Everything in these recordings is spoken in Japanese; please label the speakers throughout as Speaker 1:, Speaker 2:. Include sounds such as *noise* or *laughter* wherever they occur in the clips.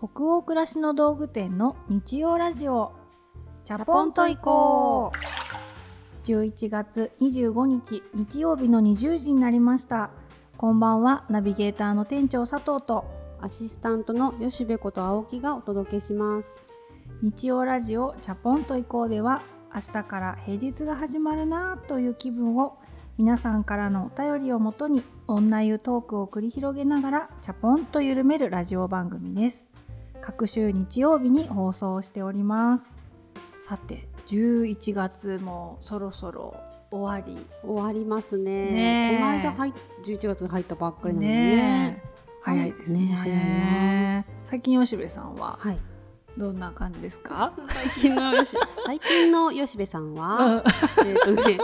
Speaker 1: 北欧暮らしの道具店の日曜ラジオ。チャポンと行こう。11月25日日曜日の20時になりました。こんばんはナビゲーターの店長佐藤と。
Speaker 2: アシスタントの吉部こと青木がお届けします。
Speaker 1: 日曜ラジオチャポンと行こうでは明日から平日が始まるなという気分を皆さんからのお便りをもとに女湯トークを繰り広げながらチャポンと緩めるラジオ番組です各週日曜日に放送しております。さて11月もそろそろ終わり。
Speaker 2: 終わりますね。この間入っ11月に入ったばっかりなのに
Speaker 1: ね。
Speaker 2: ね
Speaker 1: え。早いですね。
Speaker 2: ね。早いな。
Speaker 1: 最近吉部さんは
Speaker 2: はい。
Speaker 1: どんな感じですか、
Speaker 2: 最近のよし最近の吉部さんは、
Speaker 1: うん。
Speaker 2: えっとね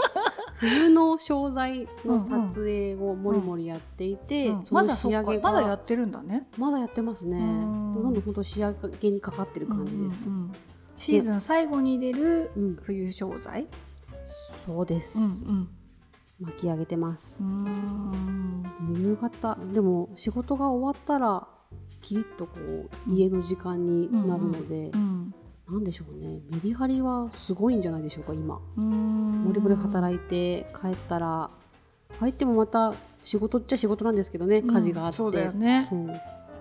Speaker 2: 冬の商材の撮影をもりもりやっていて、
Speaker 1: うん
Speaker 2: その
Speaker 1: まだそっか
Speaker 2: 仕上げが
Speaker 1: まだやってるんだね。
Speaker 2: まだやってますね。
Speaker 1: うん。
Speaker 2: どんどん本当仕上げにかかってる感じです、
Speaker 1: うんうんうんシーズン最後に出る
Speaker 2: うん。
Speaker 1: 冬商材、
Speaker 2: そうです、
Speaker 1: うん
Speaker 2: 巻き上げてます。
Speaker 1: うん、
Speaker 2: 夕方。でも仕事が終わったらキリッとこう家の時間になるので、
Speaker 1: うん
Speaker 2: なんでしょうね。メリハリはすごいんじゃないでしょうか今。
Speaker 1: うん。
Speaker 2: もりもり働いて帰ったら。帰ってもまた仕事っちゃ仕事なんですけどね家事があって、
Speaker 1: そうだよね。
Speaker 2: そう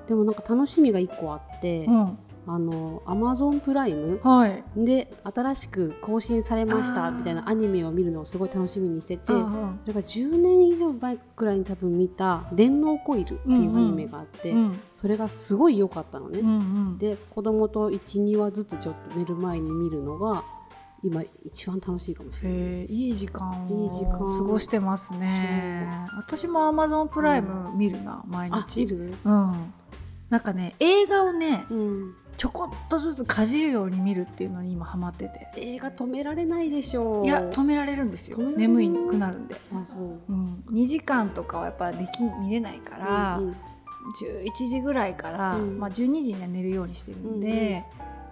Speaker 2: でもなんか楽しみが1個あって、
Speaker 1: うん
Speaker 2: あのアマゾンプライム
Speaker 1: はい。
Speaker 2: で新しく更新されましたみたいなアニメを見るのをすごい楽しみにしてて、
Speaker 1: うん
Speaker 2: それが10年以上前くらいに多分見た「電脳コイル」っていうアニメがあって、
Speaker 1: うん
Speaker 2: それがすごい良かったのね。
Speaker 1: うんうん。
Speaker 2: で子供と12話ずつちょっと寝る前に見るのが今一番楽しいかもしれない。
Speaker 1: いい時間を過ごしてますね。私もアマゾンプライム見るな、毎
Speaker 2: あ
Speaker 1: 日
Speaker 2: 見る？
Speaker 1: うん。なんかね映画をね
Speaker 2: うん、
Speaker 1: ちょこっとずつかじるように見るっていうのに今ハマってて。
Speaker 2: 映画止められないでしょう。
Speaker 1: いや止められるんですよ。眠くなるんで、
Speaker 2: あそう。
Speaker 1: うん、2時間とかはやっぱでき見れないから、
Speaker 2: うんうん。
Speaker 1: 11時ぐらいから、
Speaker 2: うん。
Speaker 1: まあ、12時には寝るようにしてるんで、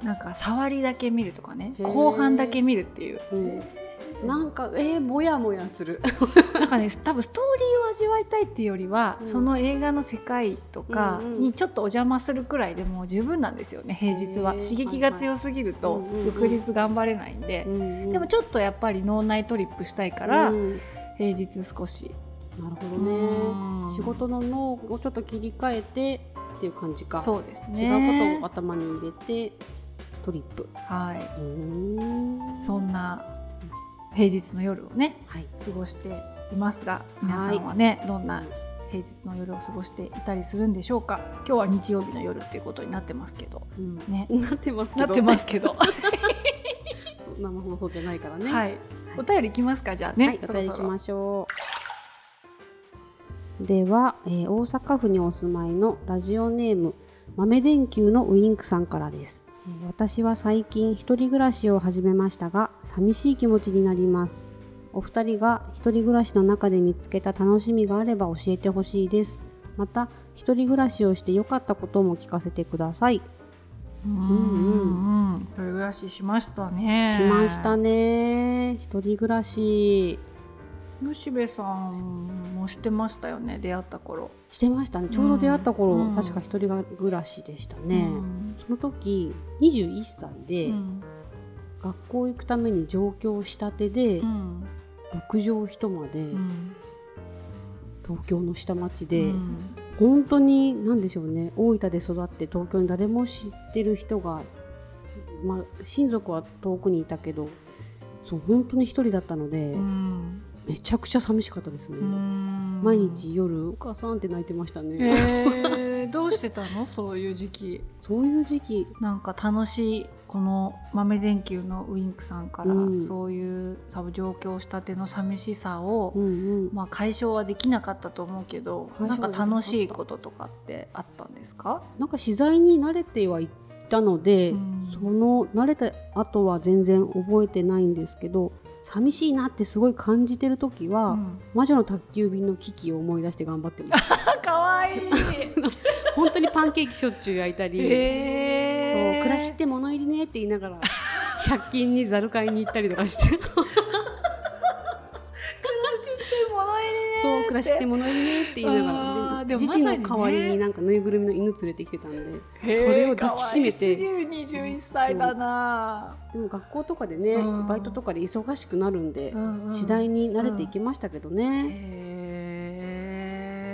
Speaker 1: なんか触りだけ見るとかね後半だけ見るっていう。
Speaker 2: うん。なんかえー、もやもやする。*laughs*
Speaker 1: なんかね多分ストーリ味わいたいっていうよりは、
Speaker 2: うん。
Speaker 1: その映画の世界とか
Speaker 2: うんうん。
Speaker 1: にちょっとお邪魔するくらいでもう十分なんですよね平日は。刺激が強すぎると翌日頑張れないんで、でも
Speaker 2: ょ
Speaker 1: ちょっとやっぱり脳内トリップしたいから、平日少し、
Speaker 2: なるほどね。仕事の脳をちょっと切り替えてっていう感じか。
Speaker 1: そうですね。
Speaker 2: 違うことを頭に入れてトリップ。
Speaker 1: はい。そんな平日の夜をね
Speaker 2: はい。
Speaker 1: 過ごしていますが皆さんはね、どんな平日の夜を過ごしていたりするんでしょうか？今日は日曜日の夜っていうことになってますけど。
Speaker 2: うん。
Speaker 1: ね。
Speaker 2: なってますけど。
Speaker 1: なってますけど。*laughs*
Speaker 2: 生放送じゃないからね。
Speaker 1: はい。お便りいきますか？じゃあね、
Speaker 2: はい、お便り行きましょう。では、えー大阪府にお住まいのラジオネーム豆電球のウインクさんからです。えー私は最近一人暮らしを始めましたが、寂しい気持ちになります。お二人が一人暮らしの中で見つけた楽しみがあれば教えてほしいです。また、一人暮らしをして良かったことも聞かせてください。
Speaker 1: うんうんうん。一人暮らししましたね。
Speaker 2: しましたね。一人暮らし。
Speaker 1: 吉部さんもしてましたよね出会った頃。
Speaker 2: してましたね。ちょうど出会った頃、
Speaker 1: うん。
Speaker 2: 確か一人暮らしでしたね、
Speaker 1: うん。
Speaker 2: その時21歳で、
Speaker 1: うん。
Speaker 2: 学校行くために上京したてで、
Speaker 1: うん
Speaker 2: 6畳一間で、
Speaker 1: うん。
Speaker 2: 東京の下町で、
Speaker 1: うん。
Speaker 2: 本当に何でしょうね。大分で育って東京に誰も知ってる人が、まあ、親族は遠くにいたけどそう本当に一人だったので、
Speaker 1: うん。
Speaker 2: めちゃくちゃ寂しかったですね、
Speaker 1: うん。
Speaker 2: 毎日夜「お母さん」って泣いてましたね、
Speaker 1: えー、どうしてたの？そういう時期。*laughs*
Speaker 2: そういう時期。
Speaker 1: なんか楽しいこの豆電球のウインクさんから、
Speaker 2: うん。
Speaker 1: そういう上京したての寂しさを、まあ、解消はできなかったと思うけどなんか楽しいこととかってあったんですか？
Speaker 2: なんか取材に慣れてはいたので、
Speaker 1: うん。
Speaker 2: その慣れた後は全然覚えてないんですけど寂しいなってすごい感じてる時は、
Speaker 1: うん。
Speaker 2: 魔女の宅急便の危機を思い出して頑張ってます。*laughs*
Speaker 1: かわいい。*laughs*
Speaker 2: 本当にパンケーキしょっちゅう焼いたり、
Speaker 1: え
Speaker 2: そう暮らしって物入りねって言いながら100均にざる買いに行ったりとかして。
Speaker 1: 暮らしって物入りね
Speaker 2: そう暮暮らしって物いいねって言いながら。父の代わりになんかぬいぐるみの犬連れてきてたんでそれを抱きしめて。
Speaker 1: 可愛すぎる21歳だな、
Speaker 2: でも学校とかでね、
Speaker 1: うん。
Speaker 2: バイトとかで忙しくなるんで、
Speaker 1: うんうん。
Speaker 2: 次第に慣れていきましたけどね、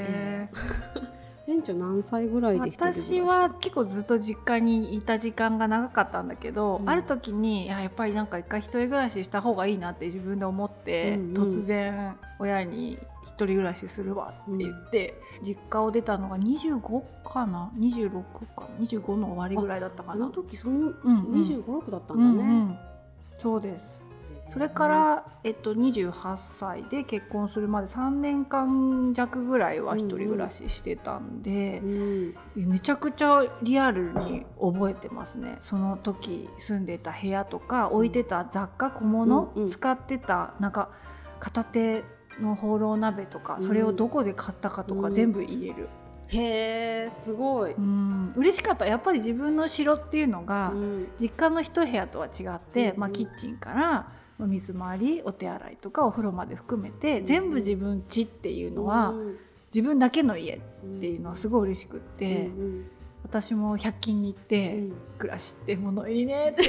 Speaker 1: へ *laughs*
Speaker 2: 園長何歳ぐらいで
Speaker 1: 私は結構ずっと実家にいた時間が長かったんだけど、
Speaker 2: うん。
Speaker 1: ある時にいややっぱりなんか一回一人暮らしした方がいいなって自分で思って、
Speaker 2: うんうん。
Speaker 1: 突然親に一人暮らしするわって言って、実家を出たのが25かな？26か？25の終わりぐらいだったかな？
Speaker 2: あの。時その
Speaker 1: うんうん。
Speaker 2: 25、6だった
Speaker 1: うん
Speaker 2: んだね、
Speaker 1: うん。そうですそれから、えっと、28歳で結婚するまで3年間弱ぐらいは一人暮らししてたんで
Speaker 2: う、ん。
Speaker 1: めちゃくちゃリアルに覚えてますね。その時住んでた部屋とか置いてた雑貨小物、
Speaker 2: うんうん。
Speaker 1: 使ってたなんか片手のホーロー鍋とか、
Speaker 2: うん。
Speaker 1: それをどこで買ったかとか
Speaker 2: うん。
Speaker 1: 全部言える、
Speaker 2: へえすごい、
Speaker 1: うん。嬉しかった。やっぱり自分の城っていうのが、
Speaker 2: うん。
Speaker 1: 実家の一部屋とは違って、
Speaker 2: うん。
Speaker 1: まあ、キッチンからお水回りお手洗いとかお風呂まで含めて、
Speaker 2: うん。
Speaker 1: 全部自分家っていうのは、自分だけの家っていうのはすごい嬉しくって、
Speaker 2: うん。
Speaker 1: 私も100均に行って、
Speaker 2: うん。
Speaker 1: 暮らしって物入りねって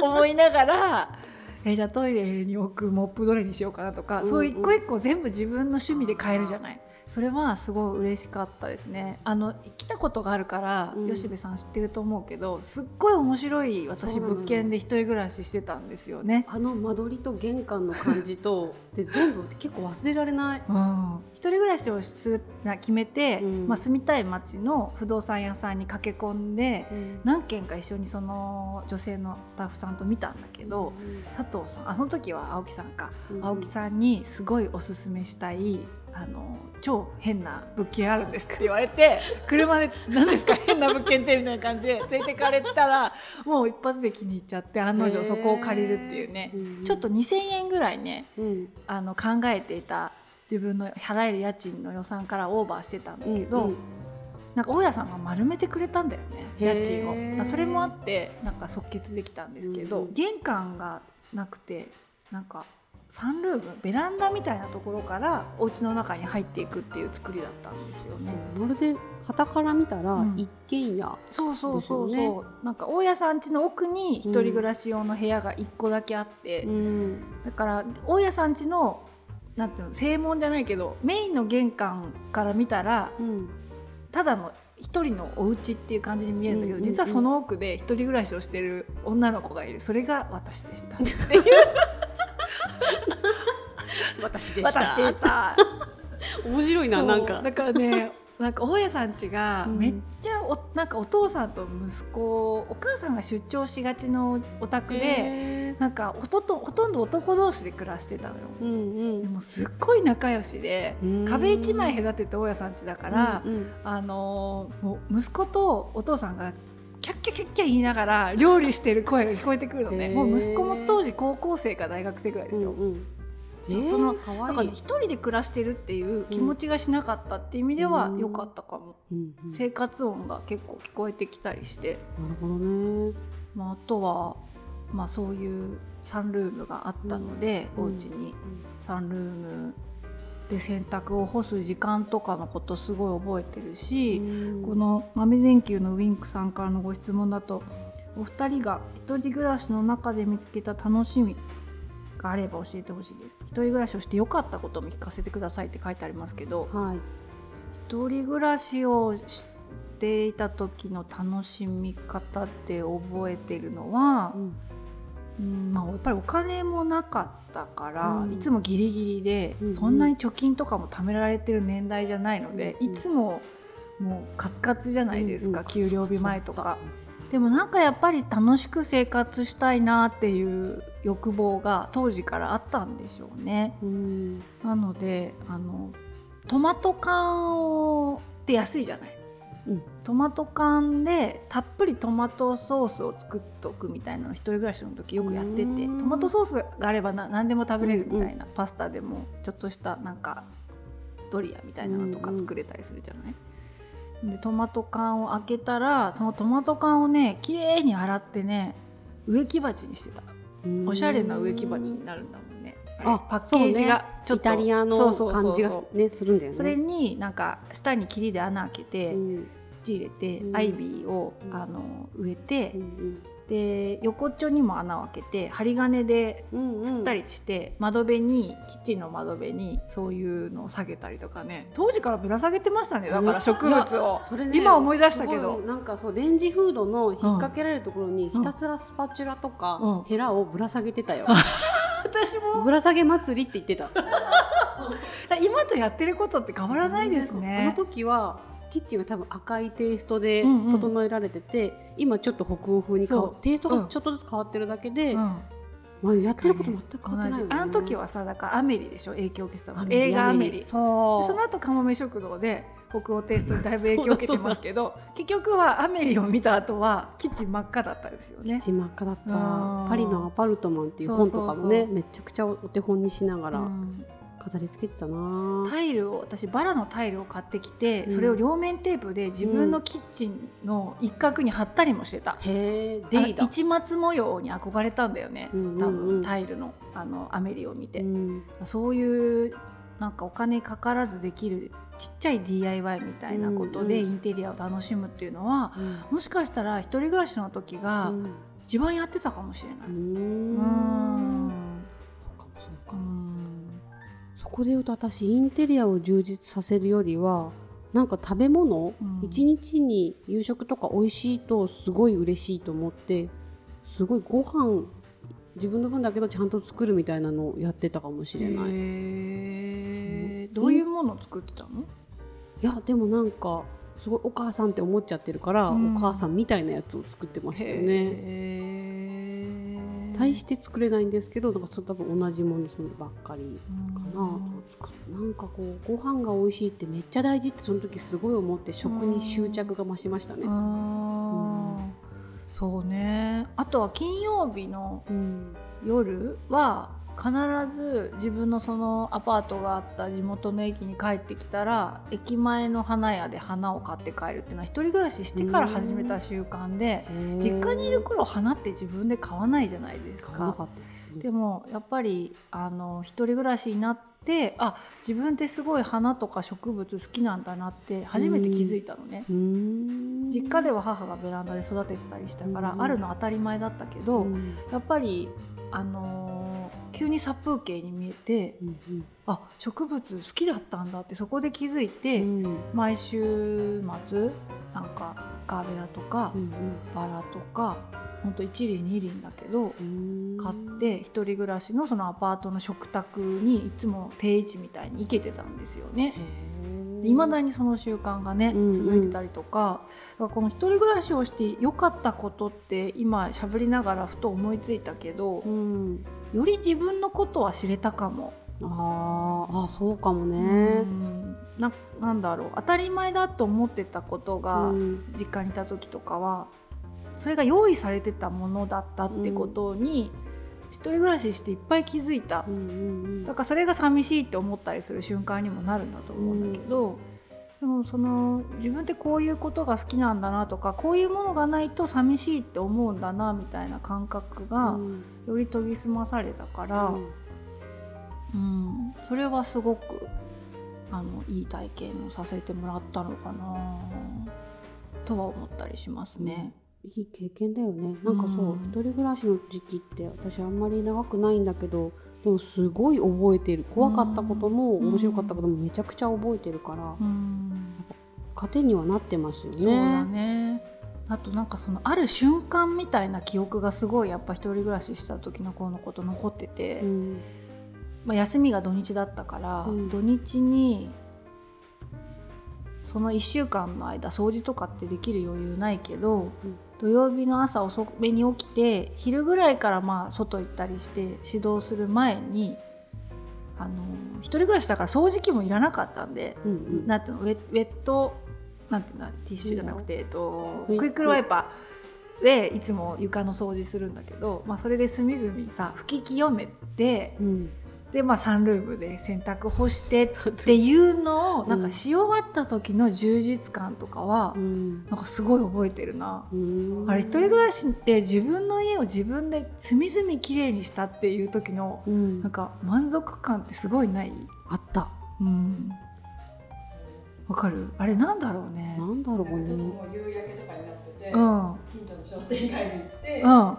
Speaker 1: 思いながらえじゃあトイレに置くモップどれにしようかなとか、
Speaker 2: うん
Speaker 1: そういう一個一個全部自分の趣味で変えるじゃない。それはすごい嬉しかったですね。あの来たことがあるから、
Speaker 2: うん。
Speaker 1: 吉部さん知ってると思うけどすっごい面白い私物件で一人暮らししてたんですよね。
Speaker 2: あの間取りと玄関の感じと *laughs* で全部結構忘れられない。
Speaker 1: うん、一人暮らしをすな決めて、
Speaker 2: うん。
Speaker 1: まあ、住みたい町の不動産屋さんに駆け込んで、何軒か一緒にその女性のスタッフさんと見たんだけど、佐藤さんあの時は青木さんか、
Speaker 2: うん
Speaker 1: 青木さんにすごいおすすめしたいあの超変な物件あるんですって言われて *laughs* 車で「何ですか？*laughs* 変な物件って」みたいな感じで連れてかれたらもう一発で気に入っちゃって案の定そこを借りるっていうね、
Speaker 2: うん
Speaker 1: ちょっと2,000円ぐらいね
Speaker 2: うん。
Speaker 1: あの考えていた自分の払える家賃の予算からオーバーしてたんだけど、
Speaker 2: うん
Speaker 1: なんか大家さんが丸めてくれたんだよね家賃を。それもあってなんか即決できたんですけど、
Speaker 2: うん。
Speaker 1: 玄関がなくてなんかサンルームベランダみたいなところからお家の中に入っていくっていう作りだったんですよね。
Speaker 2: まるで旗から見たら
Speaker 1: うん。
Speaker 2: 一軒家、
Speaker 1: そうそうそうそう、
Speaker 2: ですよ
Speaker 1: なんか大家さん家の奥に一人暮らし用の部屋が1個だけあって、
Speaker 2: うん。
Speaker 1: だから大家さん家のなんていうの正門じゃないけどメインの玄関から見たら
Speaker 2: うん。
Speaker 1: ただの一人のお家っていう感じに見えるんだけど、
Speaker 2: うんうんうん。
Speaker 1: 実はその奥で一人暮らしをしてる女の子がいる。それが私でした。っていう
Speaker 2: 私で
Speaker 1: した。*laughs*
Speaker 2: 面白いななんか。
Speaker 1: だからね *laughs* なんか大家さん家が
Speaker 2: うん。
Speaker 1: めっちゃおなんかお父さんと息子お母さんが出張しがちのお宅で、
Speaker 2: へ
Speaker 1: なんかほとほとんど男同士で暮らしてたのよ。
Speaker 2: ーうん。
Speaker 1: でもすっごい仲良しで
Speaker 2: うん。
Speaker 1: 壁一枚隔てて大家さん家だから、
Speaker 2: うんうん。
Speaker 1: あのーもう息子とお父さんがキャッキャキャッキャ言いながら料理してる声が聞こえてくるのね。もう息子も当時高校生か大学生ぐらいですよ、
Speaker 2: うんうん。えー
Speaker 1: その
Speaker 2: かわいい。
Speaker 1: だか一人で暮らしてるっていう気持ちがしなかったっていう意味では
Speaker 2: うん。
Speaker 1: 良かったかも、
Speaker 2: うんうん。
Speaker 1: 生活音が結構聞こえてきたりして、
Speaker 2: なるほどね。
Speaker 1: まあ、あとは、まあ、そういうサンルームがあったので、
Speaker 2: うん。
Speaker 1: お家に。サンルームで洗濯を干す時間とかのことすごい覚えてるし、
Speaker 2: うん。
Speaker 1: この豆電球のウィンクさんからのご質問だとお二人が一人暮らしの中で見つけた楽しみがあれば教えてほしいです。一人暮らしをして良かったことも聞かせてくださいって書いてありますけど
Speaker 2: はい。
Speaker 1: 一人暮らしをしていた時の楽しみ方って覚えてるのは、
Speaker 2: うん
Speaker 1: うんまあ、やっぱりお金もなかったから、
Speaker 2: うん
Speaker 1: いつもギリギリで、
Speaker 2: うんうん
Speaker 1: そんなに貯金とかも貯められてる年代じゃないので、
Speaker 2: うんうん
Speaker 1: いつももうカツカツじゃないですか、
Speaker 2: うんうん
Speaker 1: 給料日前とか。でもなんかやっぱり楽しく生活したいなっていう欲望が当時からあったんでしょうね。
Speaker 2: うん
Speaker 1: なのであのトマト缶をって安いじゃない。
Speaker 2: うん。
Speaker 1: トマト缶でたっぷりトマトソースを作っておくみたいなの一人暮らしの時よくやってて
Speaker 2: うん。
Speaker 1: トマトソースがあればな何でも食べれるみたいな、パスタでもちょっとしたなんかドリアみたいなのとか作れたりするじゃない、でトマト缶を開けたらそのトマト缶をねきれいに洗ってね植木鉢にしてた。おしゃれな植木鉢になるんだもんね
Speaker 2: あ
Speaker 1: パッケージがちょっと。
Speaker 2: イタリアの感じがねするんだよね。
Speaker 1: それになんか下に霧で穴開けて、
Speaker 2: うん。
Speaker 1: 土入れて、
Speaker 2: うん。
Speaker 1: アイビーを、
Speaker 2: うん。
Speaker 1: あの植えて、
Speaker 2: うん
Speaker 1: で横っちょにも穴を開けて針金で
Speaker 2: うんうん。
Speaker 1: つったりして、窓辺にキッチンの窓辺にそういうのを下げたりとかね。当時からぶら下げてましたねだから植物を、
Speaker 2: それね
Speaker 1: 今思い出したけ
Speaker 2: す
Speaker 1: ど
Speaker 2: なんかそうレンジフードの引っ掛けられるところにひたすらスパチュラとか、
Speaker 1: うん。
Speaker 2: ヘラをぶら下げてたよ、*laughs*
Speaker 1: 私も。
Speaker 2: ぶら下げ祭りって言ってた。*laughs*
Speaker 1: 今とやってることって変わらないです
Speaker 2: あの
Speaker 1: ね。
Speaker 2: 時はキッチンが多分赤いテイストで
Speaker 1: うんうん。
Speaker 2: 整えられてて、今ちょっと北欧風に変わテイスト
Speaker 1: うん
Speaker 2: がちょっとずつ変わってるだけで、
Speaker 1: うん
Speaker 2: まあ、やってること全く変わ
Speaker 1: あの時はさだからアメリでしょ？影響を受けてたの映画アメリ。
Speaker 2: そう。
Speaker 1: その後カモメ食堂で北欧テイストにだいぶ影響を受けてますけど結局はアメリを見た後はキッチン真っ赤だったですよね。
Speaker 2: キッチン真っ赤だった。
Speaker 1: うん。
Speaker 2: パリのアパルトマンっていう本とかもねめちゃくちゃお手本にしながら。
Speaker 1: うん
Speaker 2: 飾り付けてたな、
Speaker 1: タイルを私バラのタイルを買ってきて、
Speaker 2: うん。
Speaker 1: それを両面テープで自分のキッチンの一角に貼ったりもしてた。
Speaker 2: へえ
Speaker 1: あ
Speaker 2: デイだ。
Speaker 1: 市松模様に憧れたんだよね、
Speaker 2: うんうんうん。
Speaker 1: 多分タイルのあのアメリを見て、
Speaker 2: うん。
Speaker 1: そういうなんかお金かからずできるちっちゃい DIY みたいなことで
Speaker 2: うんうん
Speaker 1: インテリアを楽しむっていうのは、もしかしたら一人暮らしの時が
Speaker 2: うん。
Speaker 1: 一番やってたかもしれない。
Speaker 2: う
Speaker 1: うん。
Speaker 2: ん。そうかもそうか。もそこで言うと私インテリアを充実させるよりはなんか食べ物
Speaker 1: うん
Speaker 2: 一、日に夕食とか美味しいとすごい嬉しいと思ってすごいご飯自分の分だけどちゃんと作るみたいなのをやってたかもしれない。
Speaker 1: どういうものを作ってたの？
Speaker 2: やでもなんかすごいお母さんって思っちゃってるから、
Speaker 1: うん
Speaker 2: お母さんみたいなやつを作ってましたよね。
Speaker 1: へー
Speaker 2: 大して作れないんですけどなんかそ多分同じものそのばっかりかな。
Speaker 1: うん
Speaker 2: 作なんかこうご飯が美味しいってめっちゃ大事ってその時すごい思って食に執着が増しましたね。
Speaker 1: そうね。あとは金曜日の
Speaker 2: うん。
Speaker 1: 夜は必ず自分のそのアパートがあった地元の駅に帰ってきたら駅前の花屋で花を買って帰るっていうのは一人暮らししてから始めた習慣で実家にいる頃花って自分で買わないじゃないですか。でもやっぱりあの一人暮らしになってあ自分ってすごい花とか植物好きなんだなって初めて気づいたのね。実家では母がベランダで育ててたりしたから、
Speaker 2: うん。
Speaker 1: あるの当たり前だったけど、
Speaker 2: うん。
Speaker 1: やっぱり、あのー急に殺風景に見えて
Speaker 2: うん
Speaker 1: あ植物好きだったんだってそこで気づいて、
Speaker 2: うん。
Speaker 1: 毎週末なんかガーベラとか、
Speaker 2: うん
Speaker 1: バラとかほんと一輪二輪だけど
Speaker 2: うん。
Speaker 1: 買って一人暮らしのそのアパートの食卓にいつも定位置みたいに行けてたんですよね。いまだにその習慣がね、
Speaker 2: うんうん。
Speaker 1: 続いてたりとかだからこの一人暮らしをして良かったことって今喋りながらふと思いついたけど
Speaker 2: うん
Speaker 1: より自分のことは知れたかも。
Speaker 2: あーあそうかも
Speaker 1: う
Speaker 2: ね。
Speaker 1: ん。ななんだろう。当たり前だと思ってたことが、
Speaker 2: うん。
Speaker 1: 実家にいた時とかはそれが用意されてたものだったってことに、一人暮らししていっぱい気づいた。
Speaker 2: うんうん
Speaker 1: だからそれが寂しいって思ったりする瞬間にもなるんだと思うんだけど、でもその自分ってこういうことが好きなんだなとかこういうものがないと寂しいって思うんだなみたいな感覚
Speaker 2: う
Speaker 1: が
Speaker 2: ん。
Speaker 1: より研ぎ澄まされたから、うん。それはすごくあのいい体験をさせてもらったのかなとは思ったりしますね。
Speaker 2: いい経験だよね。なんかそう、
Speaker 1: うん。
Speaker 2: 一人暮らしの時期って私あんまり長くないんだけどでもすごい覚えてる。怖かったことも、
Speaker 1: うん。
Speaker 2: 面白かったこともめちゃくちゃ覚えてるから、
Speaker 1: うん。
Speaker 2: 糧にはなってますよね。
Speaker 1: そうだね。あとなんかそのある瞬間みたいな記憶がすごいやっぱ一人暮らしした時の子のこと残ってて、
Speaker 2: うん。
Speaker 1: まあ、休みが土日だったから、
Speaker 2: うん。
Speaker 1: 土日にその1週間の間掃除とかってできる余裕ないけど、土曜日の朝遅めに起きて昼ぐらいからまあ外行ったりして指導する前にあの一人暮らしだから掃除機もいらなかったんで、
Speaker 2: うんうん。
Speaker 1: なんていうのウェウェットなんていうのティッシュじゃなくて、えっと、
Speaker 2: クイック。
Speaker 1: ルワイパーでいつも床の掃除するんだけど、まあ、それで隅々さ拭き清めて
Speaker 2: うん
Speaker 1: でまあサンルームで洗濯干してっていうのをなんかし終わった時の充実感とかは、
Speaker 2: うん。
Speaker 1: なんかすごい覚えてるな。
Speaker 2: うん。
Speaker 1: あれ一人暮らしって自分の家を自分で隅々きれいにしたっていう時の
Speaker 2: うん。
Speaker 1: なんか満足感ってすごいない？
Speaker 2: あった。
Speaker 1: うん。わかる？あれなんだろうね。
Speaker 2: なんだろうね。
Speaker 3: 夕焼けとかになってて、
Speaker 1: うん。
Speaker 3: 近所の商店街に行って、
Speaker 1: うん。
Speaker 3: なんか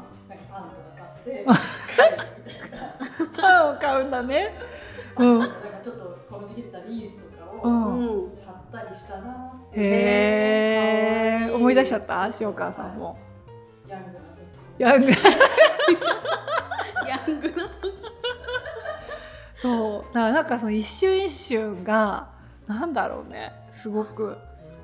Speaker 3: パンとか買って。*laughs*
Speaker 1: パンを買うんだね。うん。
Speaker 3: なんかちょっとこの時期だったリースとか
Speaker 1: う
Speaker 3: を
Speaker 2: うん。
Speaker 3: 買ったりしたな。
Speaker 1: へえ思い出しちゃった？塩川さんも。
Speaker 3: ヤングな時。
Speaker 1: ヤング。
Speaker 2: ヤングな
Speaker 1: そう。だからなんかその一瞬一瞬がなんだろうね。すごく。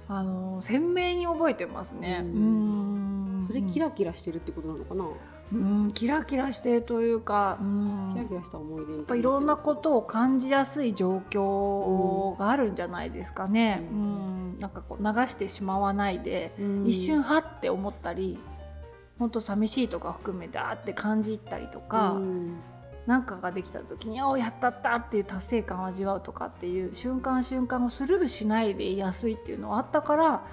Speaker 1: あの鮮明に覚えてますね。
Speaker 2: う
Speaker 1: うんん。
Speaker 2: それキラキラしてるってことなのかな？
Speaker 1: うんキラキラしてるというかうん。
Speaker 2: キラキラした思い出
Speaker 1: やっぱいろんなことを感じやすい状況があるんじゃないですかね。
Speaker 2: う
Speaker 1: うん、なんかこう流してしまわないで、
Speaker 2: うん。
Speaker 1: 一瞬はって思ったり、本当寂しいとか含めてあって感じたりとか、
Speaker 2: うん
Speaker 1: なんかができた時に「あおやったった!」っていう達成感を味わうとかっていう瞬間瞬間をスルーしないでいやすいっていうのはあったから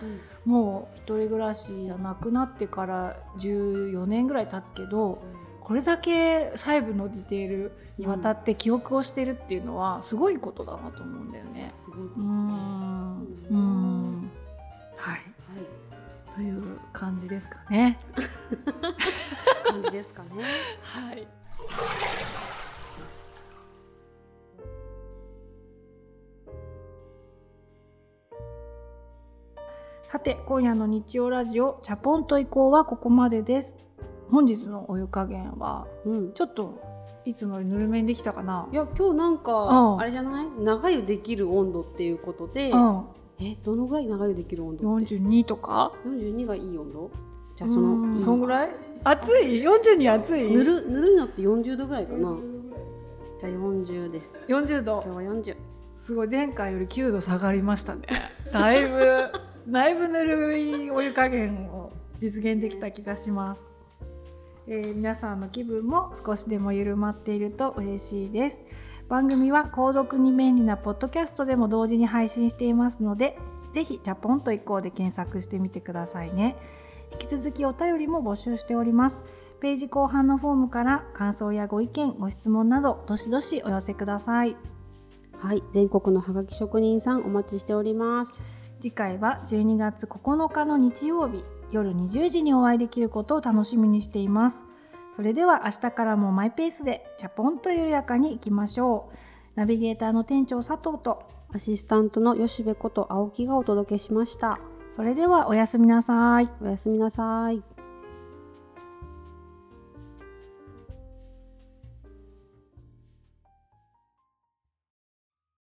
Speaker 1: もう一人暮らしじゃなくなってから14年ぐらい経つけど。これだけ細部のディテールにわたって記憶をしてるっていうのはすごいことだなと思うんだよね。
Speaker 2: すごいこと
Speaker 1: うーんうーんはい
Speaker 2: はい
Speaker 1: という感じですかね。*laughs*
Speaker 2: 感じですかね
Speaker 1: はいて今夜の日曜ラジオチャポンと移行はここまでです。本日のお湯加減は
Speaker 2: うん。
Speaker 1: ちょっといつもよりぬるめにできたかな？
Speaker 2: いや今日なん
Speaker 1: うん。
Speaker 2: かあれじゃない？長湯できる温度っていうことで
Speaker 1: うん、
Speaker 2: えどのぐらい長湯できる温度って
Speaker 1: ？42とか
Speaker 2: ？42がいい温度？じゃあその
Speaker 1: そんぐらい？暑い？42暑い？
Speaker 2: ぬるぬるいのって40度ぐらいかな。じゃあ40です。
Speaker 1: 40度。
Speaker 2: 今日は40
Speaker 1: すごい前回より9度下がりましたね。だいぶだいぶぬるいお湯加減を実現できた気がします、えー皆さんの気分も少しでも緩まっていると嬉しいです。番組は購読に便利なポッドキャストでも同時に配信していますのでぜひジャポンと移行で検索してみてくださいね。引き続きお便りも募集しております。ページ後半のフォームから感想やご意見ご質問などどしどしお寄せください。
Speaker 2: はい全国のハガキ職人さんお待ちしております。
Speaker 1: 次回は12月9日の日曜日夜20時にお会いできることを楽しみにしています。それでは明日からもマイペースでチャポンと緩やかにいきましょう。ナビゲーターの店長佐藤と
Speaker 2: アシスタントの吉部こと青木がお届けしました。
Speaker 1: それではおやすみなさい。
Speaker 2: おやすみなさい